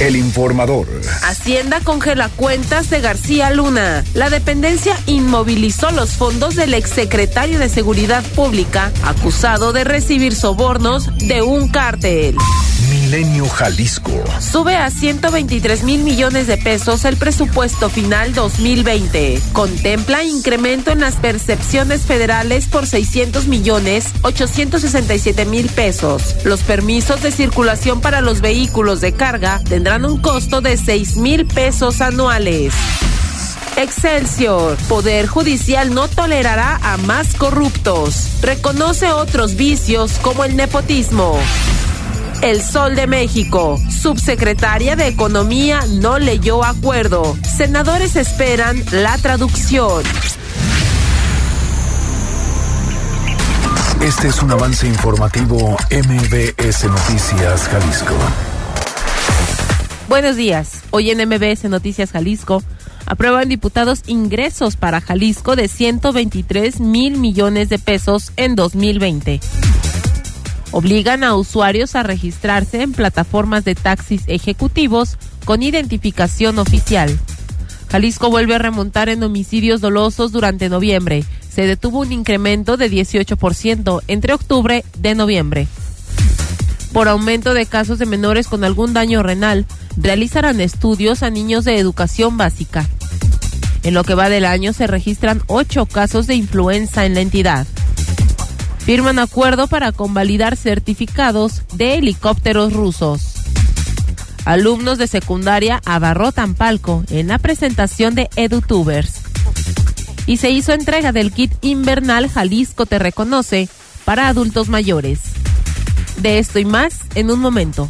El informador. Hacienda congela cuentas de García Luna. La dependencia inmovilizó los fondos del exsecretario de Seguridad Pública, acusado de recibir sobornos de un cártel. Milenio Jalisco. Sube a 123 mil millones de pesos el presupuesto final 2020. Contempla incremento en las percepciones federales por 600 millones 867 mil pesos. Los permisos de circulación para los vehículos de carga tendrán un costo de 6 mil pesos anuales. Excelsior. Poder Judicial no tolerará a más corruptos. Reconoce otros vicios como el nepotismo. El Sol de México. Subsecretaria de Economía no leyó acuerdo. Senadores esperan la traducción. Este es un avance informativo MBS Noticias Jalisco. Buenos días. Hoy en MBS Noticias Jalisco aprueban diputados ingresos para Jalisco de 123 mil millones de pesos en 2020. Obligan a usuarios a registrarse en plataformas de taxis ejecutivos con identificación oficial. Jalisco vuelve a remontar en homicidios dolosos durante noviembre. Se detuvo un incremento de 18% entre octubre de noviembre. Por aumento de casos de menores con algún daño renal, realizarán estudios a niños de educación básica. En lo que va del año se registran ocho casos de influenza en la entidad. Firman acuerdo para convalidar certificados de helicópteros rusos. Alumnos de secundaria abarrotan palco en la presentación de EduTubers. Y se hizo entrega del kit invernal Jalisco Te Reconoce para adultos mayores. De esto y más en un momento.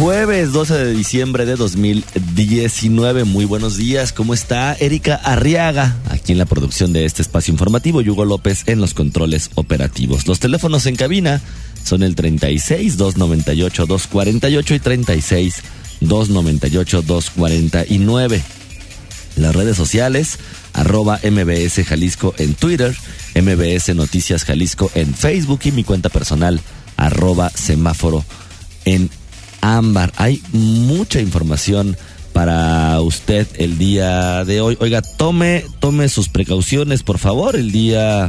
Jueves 12 de diciembre de 2019. Muy buenos días. ¿Cómo está Erika Arriaga? Aquí en la producción de este espacio informativo. Hugo López en los controles operativos. Los teléfonos en cabina son el 36 298 248 y 36 298 249. Las redes sociales, arroba MBS Jalisco en Twitter, MBS Noticias Jalisco en Facebook y mi cuenta personal, arroba semáforo en Ámbar. Hay mucha información para usted el día de hoy. Oiga, tome, tome sus precauciones, por favor. El día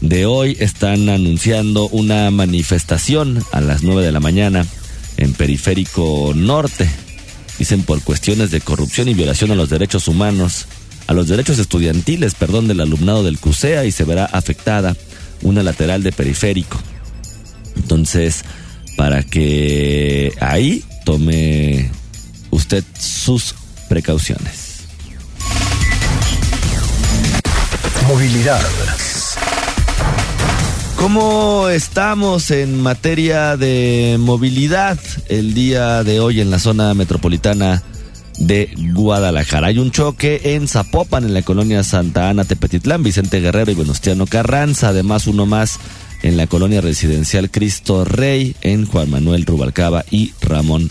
de hoy están anunciando una manifestación a las 9 de la mañana en Periférico Norte. Dicen por cuestiones de corrupción y violación a los derechos humanos, a los derechos estudiantiles, perdón, del alumnado del CUSEA y se verá afectada una lateral de periférico. Entonces, para que ahí tome usted sus precauciones. Movilidad. ¿Cómo estamos en materia de movilidad el día de hoy en la zona metropolitana de Guadalajara? Hay un choque en Zapopan, en la colonia Santa Ana, Tepetitlán, Vicente Guerrero y Venustiano Carranza, además uno más en la colonia residencial Cristo Rey, en Juan Manuel Rubalcaba y Ramón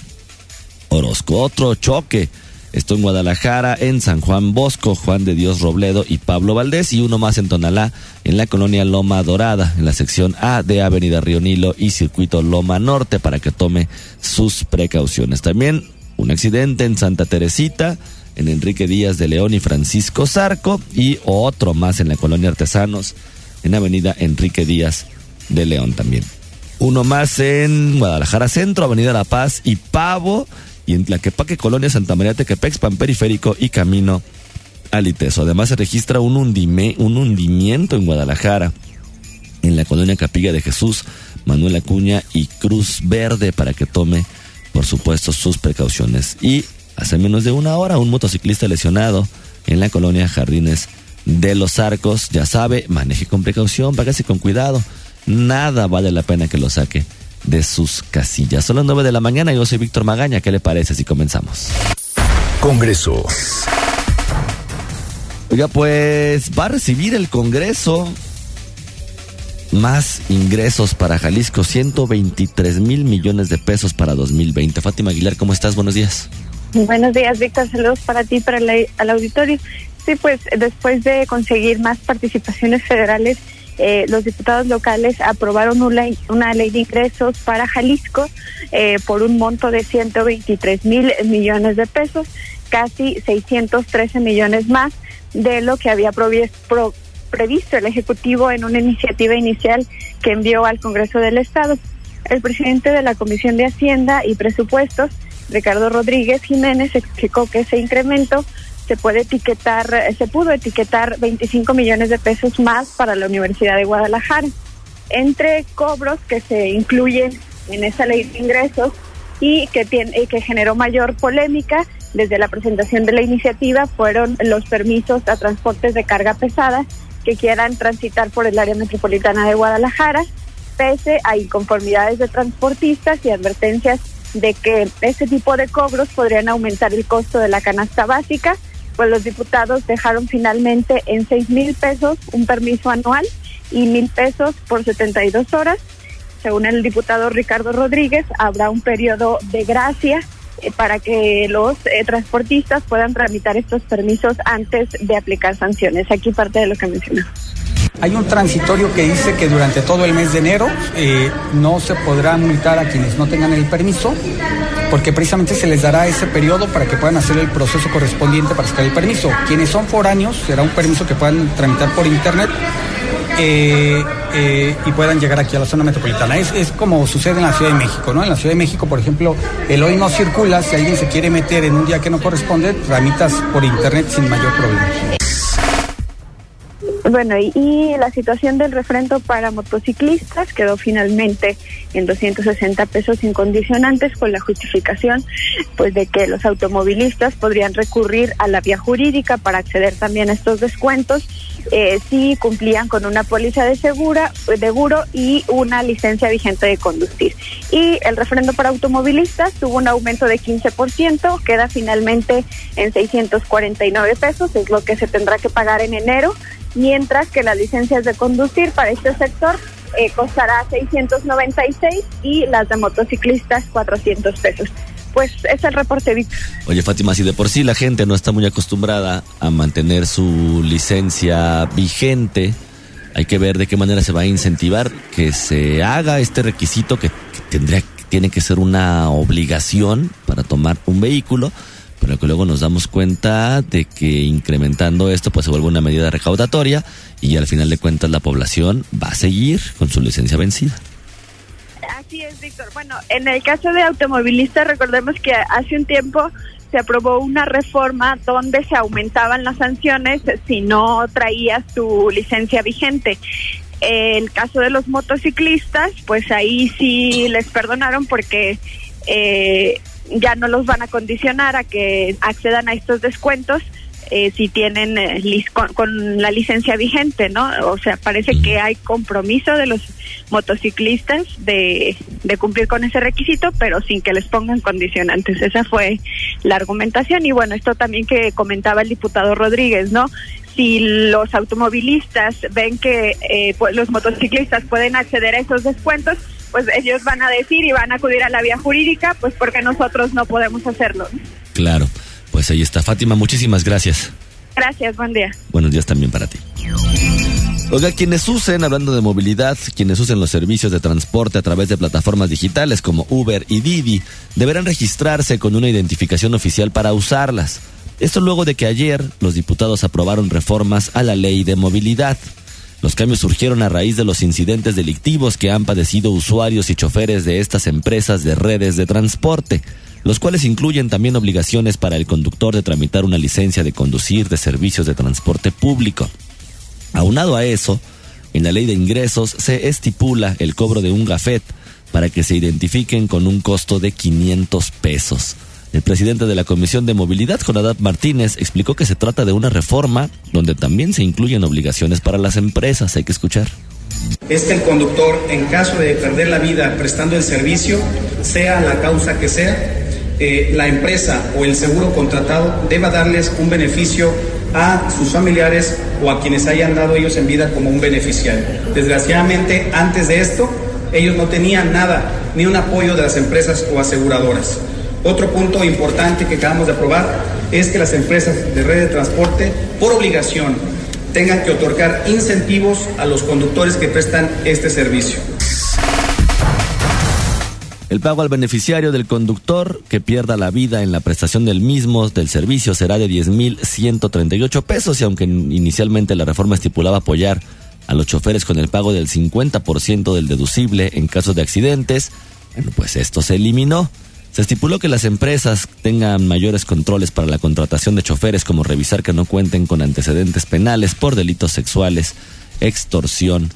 Orozco. Otro choque, esto en Guadalajara, en San Juan Bosco, Juan de Dios Robledo y Pablo Valdés, y uno más en Tonalá, en la colonia Loma Dorada, en la sección A de Avenida Río Nilo y Circuito Loma Norte, para que tome sus precauciones. También un accidente en Santa Teresita, en Enrique Díaz de León y Francisco Zarco, y otro más en la colonia Artesanos, en Avenida Enrique Díaz de León también. Uno más en Guadalajara Centro, Avenida La Paz y Pavo, y en Tlaquepaque, Colonia Santa María Tequepexpan, Periférico y Camino Aliteso. Además se registra un, undime, un hundimiento en Guadalajara, en la colonia Capilla de Jesús, Manuel Acuña y Cruz Verde, para que tome, por supuesto, sus precauciones. Y hace menos de una hora, un motociclista lesionado en la colonia Jardines de los Arcos. Ya sabe, maneje con precaución, vágase con cuidado nada vale la pena que lo saque de sus casillas. Son las 9 de la mañana y yo soy Víctor Magaña. ¿Qué le parece si comenzamos? Congreso. Oiga, pues va a recibir el Congreso más ingresos para Jalisco, 123 mil millones de pesos para 2020. Fátima Aguilar, ¿cómo estás? Buenos días. Buenos días, Víctor. Saludos para ti, para el auditorio. Sí, pues después de conseguir más participaciones federales, eh, los diputados locales aprobaron una, ley de ingresos para Jalisco eh, por un monto de 123 mil millones de pesos, casi 613 millones más de lo que había previsto el Ejecutivo en una iniciativa inicial que envió al Congreso del Estado. El presidente de la Comisión de Hacienda y Presupuestos, Ricardo Rodríguez Jiménez, explicó que ese incremento se puede etiquetar, se pudo etiquetar 25 millones de pesos más para la Universidad de Guadalajara. Entre cobros que se incluyen en esa ley de ingresos y que, tiene, que generó mayor polémica desde la presentación de la iniciativa fueron los permisos a transportes de carga pesada que quieran transitar por el área metropolitana de Guadalajara, pese a inconformidades de transportistas y advertencias de que ese tipo de cobros podrían aumentar el costo de la canasta básica, pues los diputados dejaron finalmente en seis mil pesos un permiso anual y mil pesos por 72 horas. Según el diputado Ricardo Rodríguez, habrá un periodo de gracia eh, para que los eh, transportistas puedan tramitar estos permisos antes de aplicar sanciones. Aquí parte de lo que mencionamos. Hay un transitorio que dice que durante todo el mes de enero eh, no se podrá multar a quienes no tengan el permiso, porque precisamente se les dará ese periodo para que puedan hacer el proceso correspondiente para sacar el permiso. Quienes son foráneos será un permiso que puedan tramitar por internet eh, eh, y puedan llegar aquí a la zona metropolitana. Es, es, como sucede en la Ciudad de México, ¿no? En la Ciudad de México, por ejemplo, el hoy no circula, si alguien se quiere meter en un día que no corresponde, tramitas por internet sin mayor problema. Bueno, y, la situación del refrendo para motociclistas quedó finalmente en 260 pesos incondicionantes con la justificación pues de que los automovilistas podrían recurrir a la vía jurídica para acceder también a estos descuentos eh, si cumplían con una póliza de segura, de seguro y una licencia vigente de conducir. Y el refrendo para automovilistas tuvo un aumento de 15%, queda finalmente en 649 pesos, es lo que se tendrá que pagar en enero mientras que las licencias de conducir para este sector eh, costará 696 y las de motociclistas 400 pesos. Pues es el reporte, Víctor. Oye, Fátima, si de por sí la gente no está muy acostumbrada a mantener su licencia vigente, hay que ver de qué manera se va a incentivar que se haga este requisito que, que tendría tiene que ser una obligación para tomar un vehículo pero que luego nos damos cuenta de que incrementando esto pues se vuelve una medida recaudatoria y al final de cuentas la población va a seguir con su licencia vencida. Así es, Víctor. Bueno, en el caso de automovilistas, recordemos que hace un tiempo se aprobó una reforma donde se aumentaban las sanciones si no traías tu licencia vigente. El caso de los motociclistas, pues ahí sí les perdonaron porque eh, ya no los van a condicionar a que accedan a estos descuentos eh, si tienen eh, con, la licencia vigente, ¿no? O sea, parece que hay compromiso de los motociclistas de, de cumplir con ese requisito, pero sin que les pongan condicionantes. Esa fue la argumentación. Y bueno, esto también que comentaba el diputado Rodríguez, ¿no? si los automovilistas ven que eh, pues, los motociclistas pueden acceder a esos descuentos, pues ellos van a decir y van a acudir a la vía jurídica, pues porque nosotros no podemos hacerlo. Claro, pues ahí está. Fátima, muchísimas gracias. Gracias, buen día. Buenos días también para ti. Oiga, quienes usen, hablando de movilidad, quienes usen los servicios de transporte a través de plataformas digitales como Uber y Didi, deberán registrarse con una identificación oficial para usarlas. Esto luego de que ayer los diputados aprobaron reformas a la ley de movilidad. Los cambios surgieron a raíz de los incidentes delictivos que han padecido usuarios y choferes de estas empresas de redes de transporte, los cuales incluyen también obligaciones para el conductor de tramitar una licencia de conducir de servicios de transporte público. Aunado a eso, en la ley de ingresos se estipula el cobro de un gafet para que se identifiquen con un costo de 500 pesos. El presidente de la Comisión de Movilidad, Jonadab Martínez, explicó que se trata de una reforma donde también se incluyen obligaciones para las empresas. Hay que escuchar. es que el conductor, en caso de perder la vida prestando el servicio, sea la causa que sea, eh, la empresa o el seguro contratado deba darles un beneficio a sus familiares o a quienes hayan dado ellos en vida como un beneficiario. Desgraciadamente, antes de esto, ellos no tenían nada, ni un apoyo de las empresas o aseguradoras. Otro punto importante que acabamos de aprobar es que las empresas de red de transporte, por obligación, tengan que otorgar incentivos a los conductores que prestan este servicio. El pago al beneficiario del conductor que pierda la vida en la prestación del mismo del servicio será de 10.138 pesos y aunque inicialmente la reforma estipulaba apoyar a los choferes con el pago del 50% del deducible en caso de accidentes, bueno, pues esto se eliminó. Se estipuló que las empresas tengan mayores controles para la contratación de choferes, como revisar que no cuenten con antecedentes penales por delitos sexuales, extorsión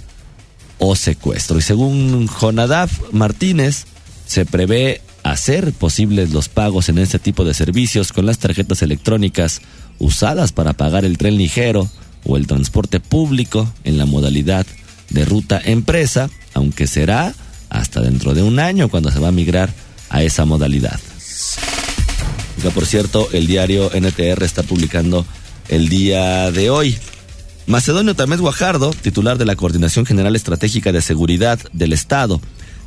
o secuestro. Y según Jonadab Martínez, se prevé hacer posibles los pagos en este tipo de servicios con las tarjetas electrónicas usadas para pagar el tren ligero o el transporte público en la modalidad de ruta empresa, aunque será hasta dentro de un año cuando se va a migrar a esa modalidad. Ya por cierto, el diario NTR está publicando el día de hoy. Macedonio Tamés Guajardo, titular de la Coordinación General Estratégica de Seguridad del Estado,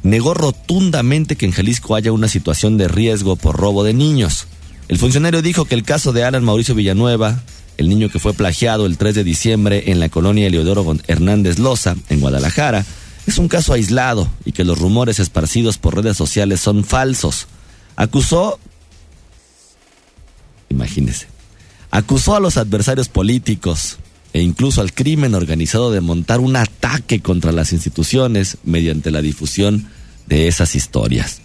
negó rotundamente que en Jalisco haya una situación de riesgo por robo de niños. El funcionario dijo que el caso de Alan Mauricio Villanueva, el niño que fue plagiado el 3 de diciembre en la colonia Eleodoro Hernández Loza, en Guadalajara, es un caso aislado y que los rumores esparcidos por redes sociales son falsos. Acusó, imagínese, acusó a los adversarios políticos e incluso al crimen organizado de montar un ataque contra las instituciones mediante la difusión de esas historias.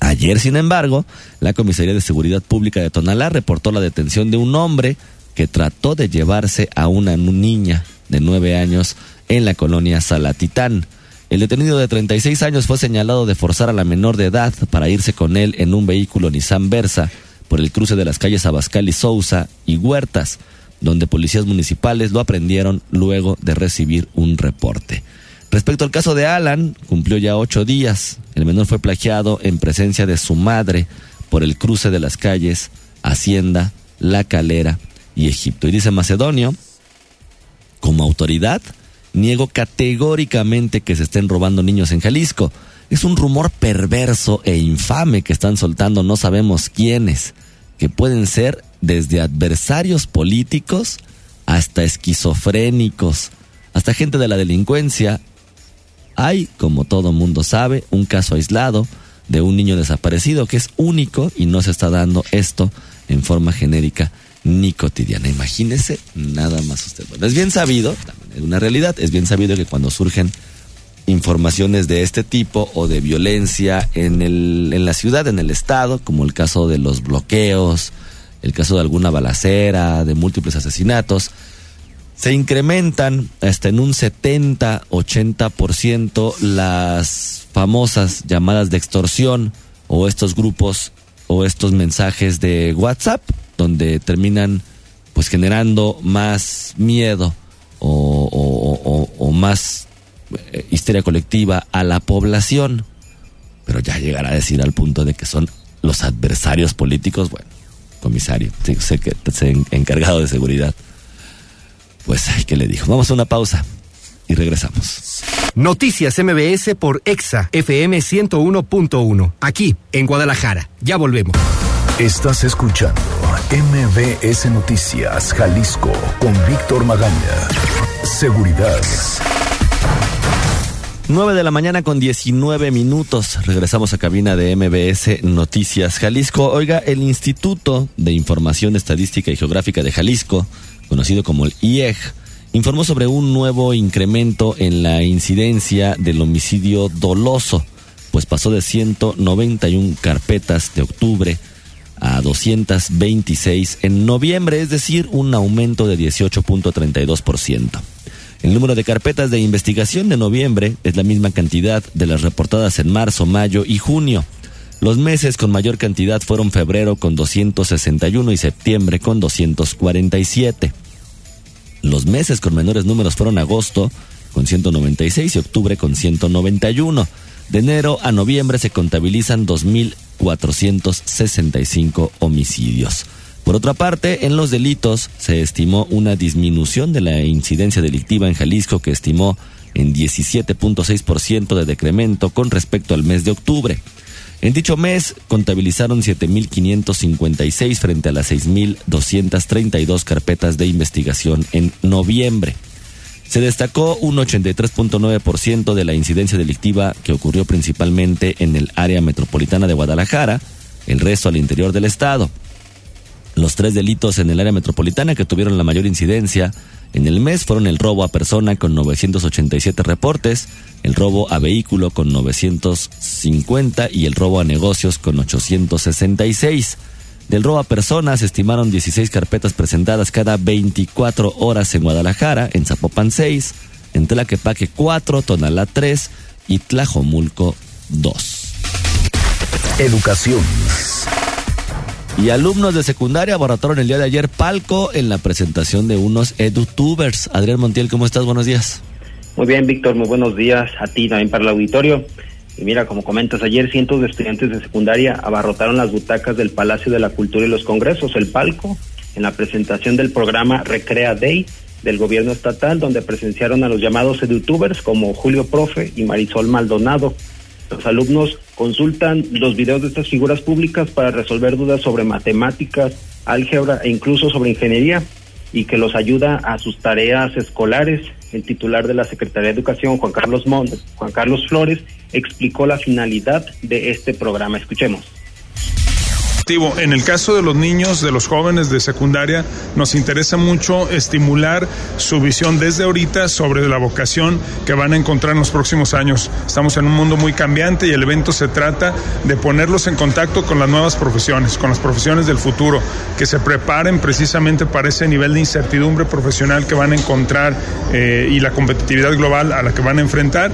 Ayer, sin embargo, la Comisaría de Seguridad Pública de Tonalá reportó la detención de un hombre que trató de llevarse a una niña de nueve años en la colonia Salatitán. El detenido de 36 años fue señalado de forzar a la menor de edad para irse con él en un vehículo Nissan Versa por el cruce de las calles Abascal y Sousa y Huertas, donde policías municipales lo aprendieron luego de recibir un reporte. Respecto al caso de Alan, cumplió ya ocho días. El menor fue plagiado en presencia de su madre por el cruce de las calles Hacienda, La Calera y Egipto. Y dice Macedonio, como autoridad, niego categóricamente que se estén robando niños en Jalisco. Es un rumor perverso e infame que están soltando no sabemos quiénes, que pueden ser desde adversarios políticos hasta esquizofrénicos, hasta gente de la delincuencia. Hay, como todo mundo sabe, un caso aislado de un niño desaparecido que es único y no se está dando esto en forma genérica ni cotidiana. Imagínese nada más usted. es bien sabido, también es una realidad, es bien sabido que cuando surgen informaciones de este tipo o de violencia en, el, en la ciudad, en el estado, como el caso de los bloqueos, el caso de alguna balacera, de múltiples asesinatos, se incrementan hasta en un 70-80% las famosas llamadas de extorsión o estos grupos o estos mensajes de WhatsApp donde terminan pues generando más miedo o, más eh, histeria colectiva a la población. Pero ya llegará a decir al punto de que son los adversarios políticos, bueno, comisario, sé que encargado de seguridad. Pues, ay, ¿qué le dijo? Vamos a una pausa y regresamos. Noticias MBS por Exa FM 101.1, aquí en Guadalajara. Ya volvemos. Estás escuchando MBS Noticias Jalisco con Víctor Magaña. Seguridad. 9 de la mañana con 19 minutos. Regresamos a cabina de MBS Noticias Jalisco. Oiga, el Instituto de Información Estadística y Geográfica de Jalisco, conocido como el IEG, informó sobre un nuevo incremento en la incidencia del homicidio doloso, pues pasó de 191 carpetas de octubre a 226 en noviembre, es decir, un aumento de 18.32%. El número de carpetas de investigación de noviembre es la misma cantidad de las reportadas en marzo, mayo y junio. Los meses con mayor cantidad fueron febrero con 261 y septiembre con 247. Los meses con menores números fueron agosto con 196 y octubre con 191. De enero a noviembre se contabilizan 2.465 homicidios. Por otra parte, en los delitos se estimó una disminución de la incidencia delictiva en Jalisco que estimó en 17.6% de decremento con respecto al mes de octubre. En dicho mes contabilizaron 7.556 frente a las 6.232 carpetas de investigación en noviembre. Se destacó un 83.9% de la incidencia delictiva que ocurrió principalmente en el área metropolitana de Guadalajara, el resto al interior del estado. Los tres delitos en el área metropolitana que tuvieron la mayor incidencia en el mes fueron el robo a persona con 987 reportes, el robo a vehículo con 950 y el robo a negocios con 866. Del robo a personas estimaron 16 carpetas presentadas cada 24 horas en Guadalajara, en Zapopan 6, en Tlaquepaque 4, Tonalá 3 y Tlajomulco 2. Educación. Y alumnos de secundaria abarrotaron el día de ayer palco en la presentación de unos edutubers. Adrián Montiel, ¿cómo estás? Buenos días. Muy bien, Víctor, muy buenos días a ti también para el auditorio. Y mira, como comentas, ayer cientos de estudiantes de secundaria abarrotaron las butacas del Palacio de la Cultura y los Congresos, el palco, en la presentación del programa Recrea Day del gobierno estatal, donde presenciaron a los llamados edutubers como Julio Profe y Marisol Maldonado. Los alumnos consultan los videos de estas figuras públicas para resolver dudas sobre matemáticas, álgebra e incluso sobre ingeniería y que los ayuda a sus tareas escolares. El titular de la Secretaría de Educación, Juan Carlos Mont, Juan Carlos Flores, explicó la finalidad de este programa. Escuchemos. En el caso de los niños, de los jóvenes de secundaria, nos interesa mucho estimular su visión desde ahorita sobre la vocación que van a encontrar en los próximos años. Estamos en un mundo muy cambiante y el evento se trata de ponerlos en contacto con las nuevas profesiones, con las profesiones del futuro, que se preparen precisamente para ese nivel de incertidumbre profesional que van a encontrar eh, y la competitividad global a la que van a enfrentar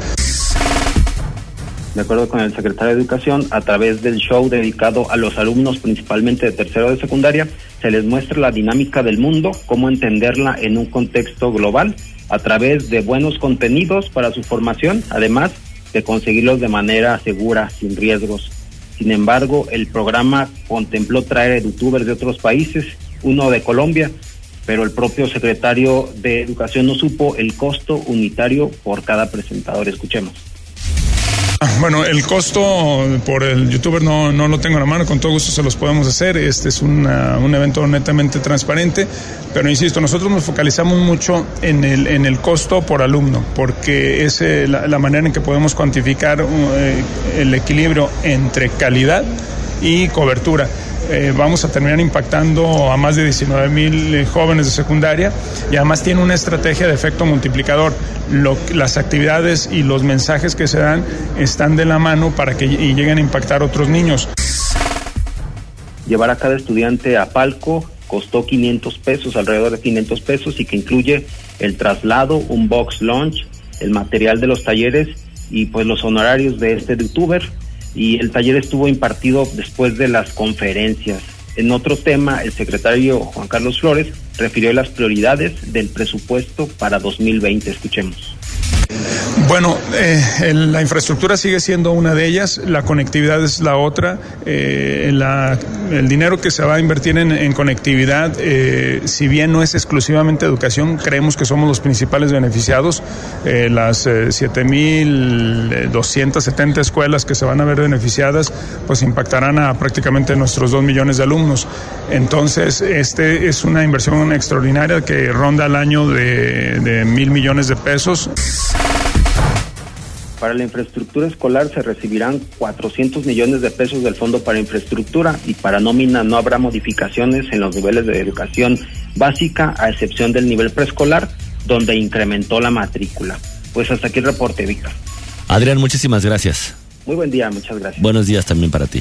de acuerdo con el secretario de Educación, a través del show dedicado a los alumnos principalmente de tercero de secundaria, se les muestra la dinámica del mundo, cómo entenderla en un contexto global, a través de buenos contenidos para su formación, además de conseguirlos de manera segura, sin riesgos. Sin embargo, el programa contempló traer youtubers de otros países, uno de Colombia, pero el propio secretario de Educación no supo el costo unitario por cada presentador. Escuchemos. Bueno, el costo por el youtuber no, no lo tengo en la mano, con todo gusto se los podemos hacer. Este es un evento netamente transparente, pero insisto, nosotros nos focalizamos mucho en el, en el costo por alumno, porque es eh, la, manera en que podemos cuantificar eh, el equilibrio entre calidad y cobertura. Eh, vamos a terminar impactando a más de 19 mil eh, jóvenes de secundaria y además tiene una estrategia de efecto multiplicador. las actividades y los mensajes que se dan están de la mano para que lleguen a impactar a otros niños. Llevar a cada estudiante a palco costó 500 pesos, alrededor de 500 pesos, y que incluye el traslado, un box lunch, el material de los talleres y pues los honorarios de este youtuber y el taller estuvo impartido después de las conferencias. En otro tema, el secretario Juan Carlos Flores refirió las prioridades del presupuesto para 2020. Escuchemos. Bueno, eh, la infraestructura sigue siendo una de ellas, la conectividad es la otra. Eh, el dinero que se va a invertir en, conectividad, eh, si bien no es exclusivamente educación, creemos que somos los principales beneficiados. las 7.270 escuelas que se van a ver beneficiadas, pues impactarán a prácticamente nuestros 2 millones de alumnos. Entonces, este es una inversión extraordinaria que ronda el año de, de mil millones de pesos. Para la infraestructura escolar se recibirán 400 millones de pesos del Fondo para Infraestructura y para nómina no habrá modificaciones en los niveles de educación básica, a excepción del nivel preescolar, donde incrementó la matrícula. Pues hasta aquí el reporte, Víctor. Adrián, muchísimas gracias. Muy buen día, muchas gracias. Buenos días también para ti.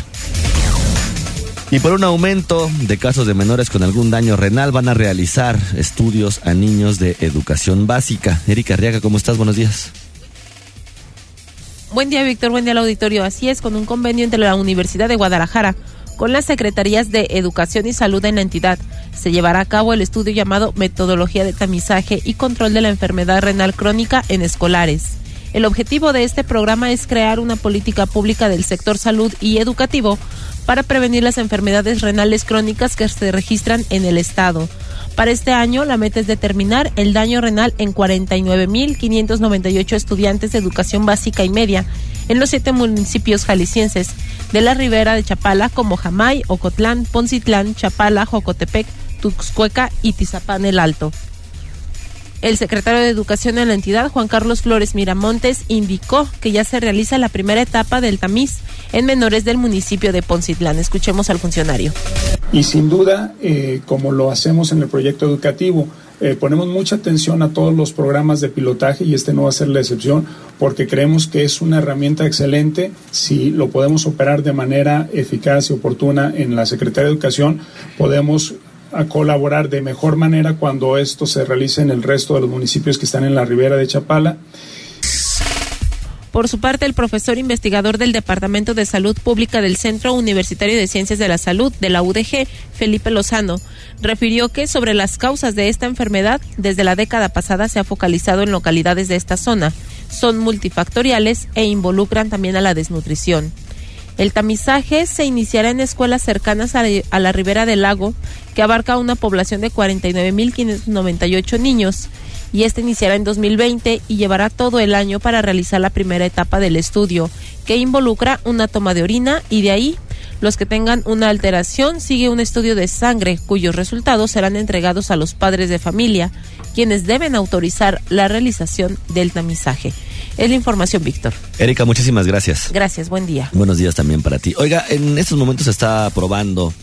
Y por un aumento de casos de menores con algún daño renal van a realizar estudios a niños de educación básica. Erika Arriaga, ¿cómo estás? Buenos días. Buen día, Víctor. Buen día al auditorio. Así es, con un convenio entre la Universidad de Guadalajara con las secretarías de Educación y Salud en la entidad. Se llevará a cabo el estudio llamado Metodología de Tamizaje y Control de la Enfermedad Renal Crónica en Escolares. El objetivo de este programa es crear una política pública del sector salud y educativo para prevenir las enfermedades renales crónicas que se registran en el Estado. Para este año, la meta es determinar el daño renal en 49.598 estudiantes de educación básica y media en los siete municipios jaliscienses de la ribera de Chapala como Jamay, Ocotlán, Poncitlán, Chapala, Jocotepec, Tuxcueca y Tizapán el Alto. El secretario de Educación en la entidad, Juan Carlos Flores Miramontes, indicó que ya se realiza la primera etapa del tamiz en menores del municipio de Poncitlán. Escuchemos al funcionario. Y sin duda, eh, como lo hacemos en el proyecto educativo, eh, ponemos mucha atención a todos los programas de pilotaje y este no va a ser la excepción porque creemos que es una herramienta excelente si lo podemos operar de manera eficaz y oportuna en la Secretaría de Educación, podemos a colaborar de mejor manera cuando esto se realice en el resto de los municipios que están en la ribera de Chapala. Por su parte, el profesor investigador del Departamento de Salud Pública del Centro Universitario de Ciencias de la Salud de la UDG, Felipe Lozano, refirió que sobre las causas de esta enfermedad, desde la década pasada se ha focalizado en localidades de esta zona. Son multifactoriales e involucran también a la desnutrición. El tamizaje se iniciará en escuelas cercanas a la ribera del lago, que abarca una población de 49.598 niños, y este iniciará en 2020 y llevará todo el año para realizar la primera etapa del estudio, que involucra una toma de orina y de ahí los que tengan una alteración sigue un estudio de sangre cuyos resultados serán entregados a los padres de familia, quienes deben autorizar la realización del tamizaje. Es la información, Víctor. Erika, muchísimas gracias. Gracias, buen día. Buenos días también para ti. Oiga, en estos momentos se está probando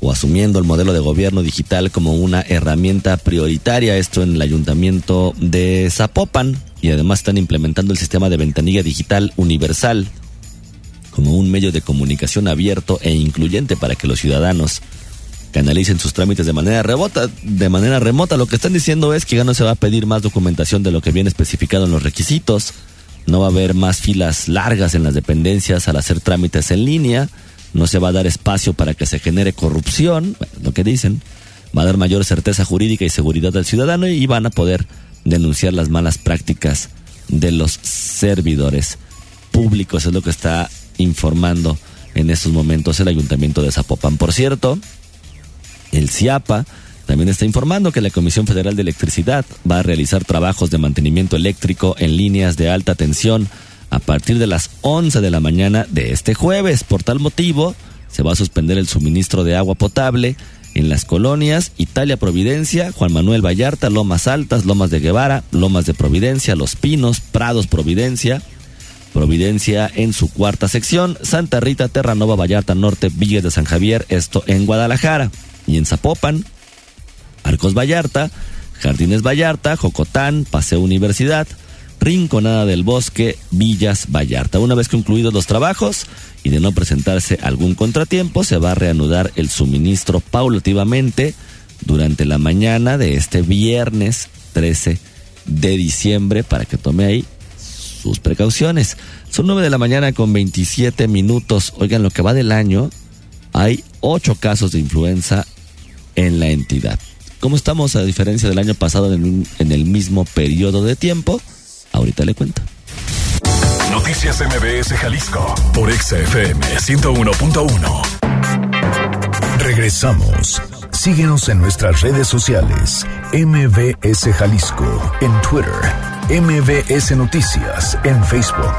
o asumiendo el modelo de gobierno digital como una herramienta prioritaria, esto en el ayuntamiento de Zapopan, y además están implementando el sistema de ventanilla digital universal como un medio de comunicación abierto e incluyente para que los ciudadanos canalicen sus trámites de manera remota. De manera remota, lo que están diciendo es que ya no se va a pedir más documentación de lo que viene especificado en los requisitos, no va a haber más filas largas en las dependencias al hacer trámites en línea, no se va a dar espacio para que se genere corrupción, lo que dicen, va a dar mayor certeza jurídica y seguridad al ciudadano y van a poder denunciar las malas prácticas de los servidores públicos, es lo que está informando en estos momentos el Ayuntamiento de Zapopan. Por cierto, el CIAPA también está informando que la Comisión Federal de Electricidad va a realizar trabajos de mantenimiento eléctrico en líneas de alta tensión a partir de las 11 de la mañana de este jueves. Por tal motivo, se va a suspender el suministro de agua potable en las colonias Italia Providencia, Juan Manuel Vallarta, Lomas Altas, Lomas de Guevara, Lomas de Providencia, Los Pinos, Prados Providencia, Providencia en su cuarta sección, Santa Rita, Terranova, Vallarta Norte, Villas de San Javier, esto en Guadalajara. Y en Zapopan, Arcos Vallarta, Jardines Vallarta, Jocotán, Paseo Universidad, Rinconada del Bosque, Villas Vallarta. Una vez concluidos los trabajos y de no presentarse algún contratiempo, se va a reanudar el suministro paulativamente durante la mañana de este viernes 13 de diciembre para que tome ahí sus precauciones. Son 9 de la mañana con 27 minutos. Oigan, lo que va del año, hay 8 casos de influenza en la entidad. ¿Cómo estamos a diferencia del año pasado en, el mismo periodo de tiempo? Ahorita le cuento. Noticias MBS Jalisco por XFM 101.1. Regresamos. Síguenos en nuestras redes sociales. MBS Jalisco en Twitter MBS Noticias en Facebook.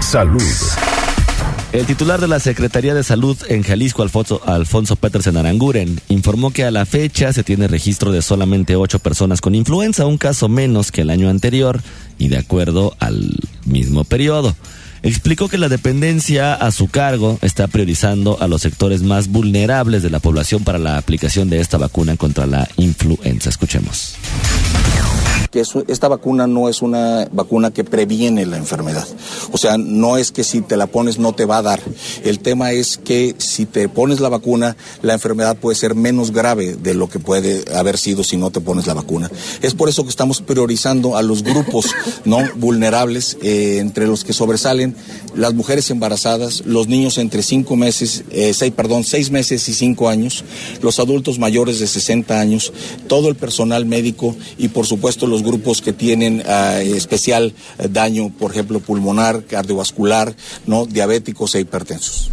Salud. El titular de la Secretaría de Salud en Jalisco, Alfonso, Alfonso Petersen Aranguren, informó que a la fecha se tiene registro de solamente ocho personas con influenza, un caso menos que el año anterior y de acuerdo al mismo periodo. Explicó que la dependencia a su cargo está priorizando a los sectores más vulnerables de la población para la aplicación de esta vacuna contra la influenza. Escuchemos que esta vacuna no es una vacuna que previene la enfermedad. O sea, no es que si te la pones no te va a dar. El tema es que si te pones la vacuna, la enfermedad puede ser menos grave de lo que puede haber sido si no te pones la vacuna. Es por eso que estamos priorizando a los grupos no vulnerables, eh, entre los que sobresalen las mujeres embarazadas, los niños entre cinco meses, eh, seis, perdón, seis meses y cinco años, los adultos mayores de 60 años, todo el personal médico y por supuesto los grupos que tienen ah, especial eh, daño, por ejemplo, pulmonar, cardiovascular, no diabéticos e hipertensos.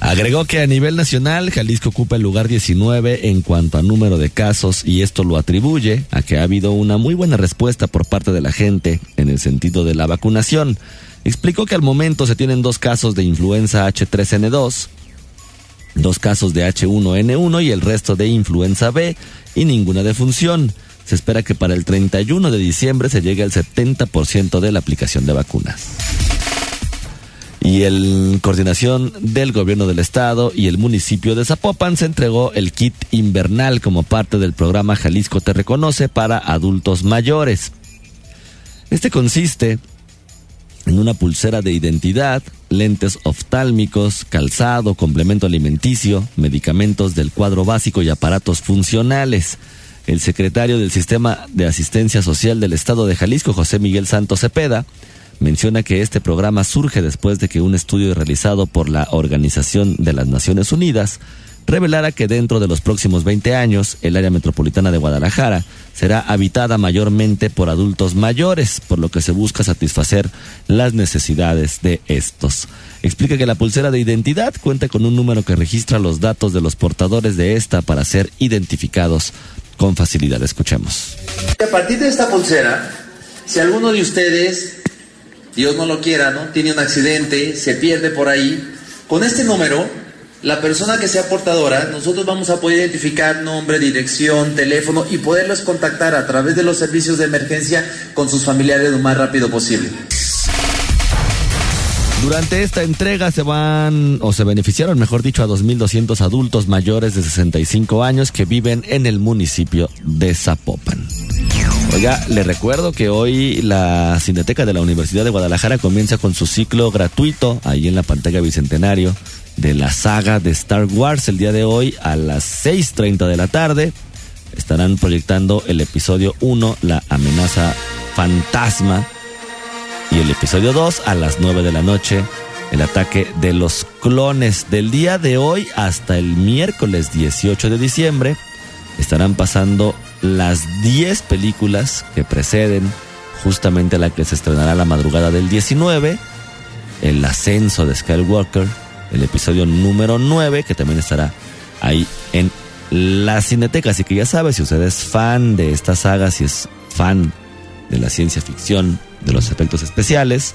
Agregó que a nivel nacional Jalisco ocupa el lugar 19 en cuanto a número de casos y esto lo atribuye a que ha habido una muy buena respuesta por parte de la gente en el sentido de la vacunación. Explicó que al momento se tienen dos casos de influenza H3N2, dos casos de H1N1 y el resto de influenza B y ninguna defunción. Se espera que para el 31 de diciembre se llegue al 70% de la aplicación de vacunas. Y en coordinación del gobierno del estado y el municipio de Zapopan se entregó el kit invernal como parte del programa Jalisco Te Reconoce para adultos mayores. Este consiste en una pulsera de identidad, lentes oftálmicos, calzado, complemento alimenticio, medicamentos del cuadro básico y aparatos funcionales. El secretario del Sistema de Asistencia Social del Estado de Jalisco, José Miguel Santos Cepeda, menciona que este programa surge después de que un estudio realizado por la Organización de las Naciones Unidas revelara que dentro de los próximos 20 años el área metropolitana de Guadalajara será habitada mayormente por adultos mayores, por lo que se busca satisfacer las necesidades de estos. Explica que la pulsera de identidad cuenta con un número que registra los datos de los portadores de esta para ser identificados con facilidad. Escuchemos. A partir de esta pulsera, si alguno de ustedes, Dios no lo quiera, ¿no? Tiene un accidente, se pierde por ahí, con este número la persona que sea portadora, nosotros vamos a poder identificar nombre, dirección, teléfono y poderlos contactar a través de los servicios de emergencia con sus familiares lo más rápido posible. Durante esta entrega se van, o se beneficiaron, mejor dicho, a 2.200 adultos mayores de 65 años que viven en el municipio de Zapopan. Oiga, le recuerdo que hoy la Cineteca de la Universidad de Guadalajara comienza con su ciclo gratuito ahí en la pantalla Bicentenario de la saga de Star Wars. El día de hoy a las 6.30 de la tarde estarán proyectando el episodio 1, La amenaza fantasma, y el episodio 2 a las 9 de la noche, el ataque de los clones. Del día de hoy hasta el miércoles 18 de diciembre estarán pasando las 10 películas que preceden justamente a la que se estrenará la madrugada del 19, el ascenso de Skywalker, el episodio número 9, que también estará ahí en la Cineteca. Así que ya sabes, si usted es fan de esta saga, si es fan de la ciencia ficción, de los efectos especiales,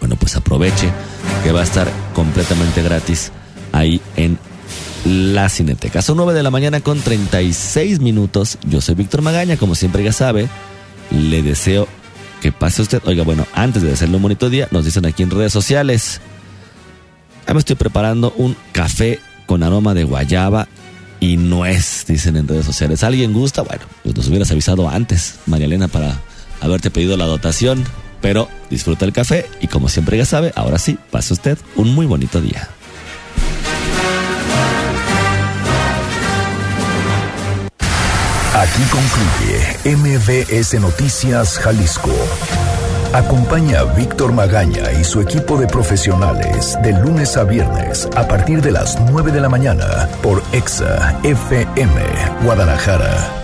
bueno, pues aproveche que va a estar completamente gratis ahí en la Cineteca. Son 9 de la mañana con 36 minutos. Yo soy Víctor Magaña, como siempre ya sabe. Le deseo que pase usted. Oiga, bueno, antes de hacerlo un bonito día, nos dicen aquí en redes sociales. Ya me estoy preparando un café con aroma de guayaba y nuez, dicen en redes sociales. ¿Alguien gusta? Bueno, pues nos hubieras avisado antes, María Elena, para haberte pedido la dotación. Pero disfruta el café y como siempre ya sabe, ahora sí, pase usted un muy bonito día. Aquí concluye MBS Noticias Jalisco. Acompaña a Víctor Magaña y su equipo de profesionales de lunes a viernes a partir de las 9 de la mañana por EXA FM Guadalajara.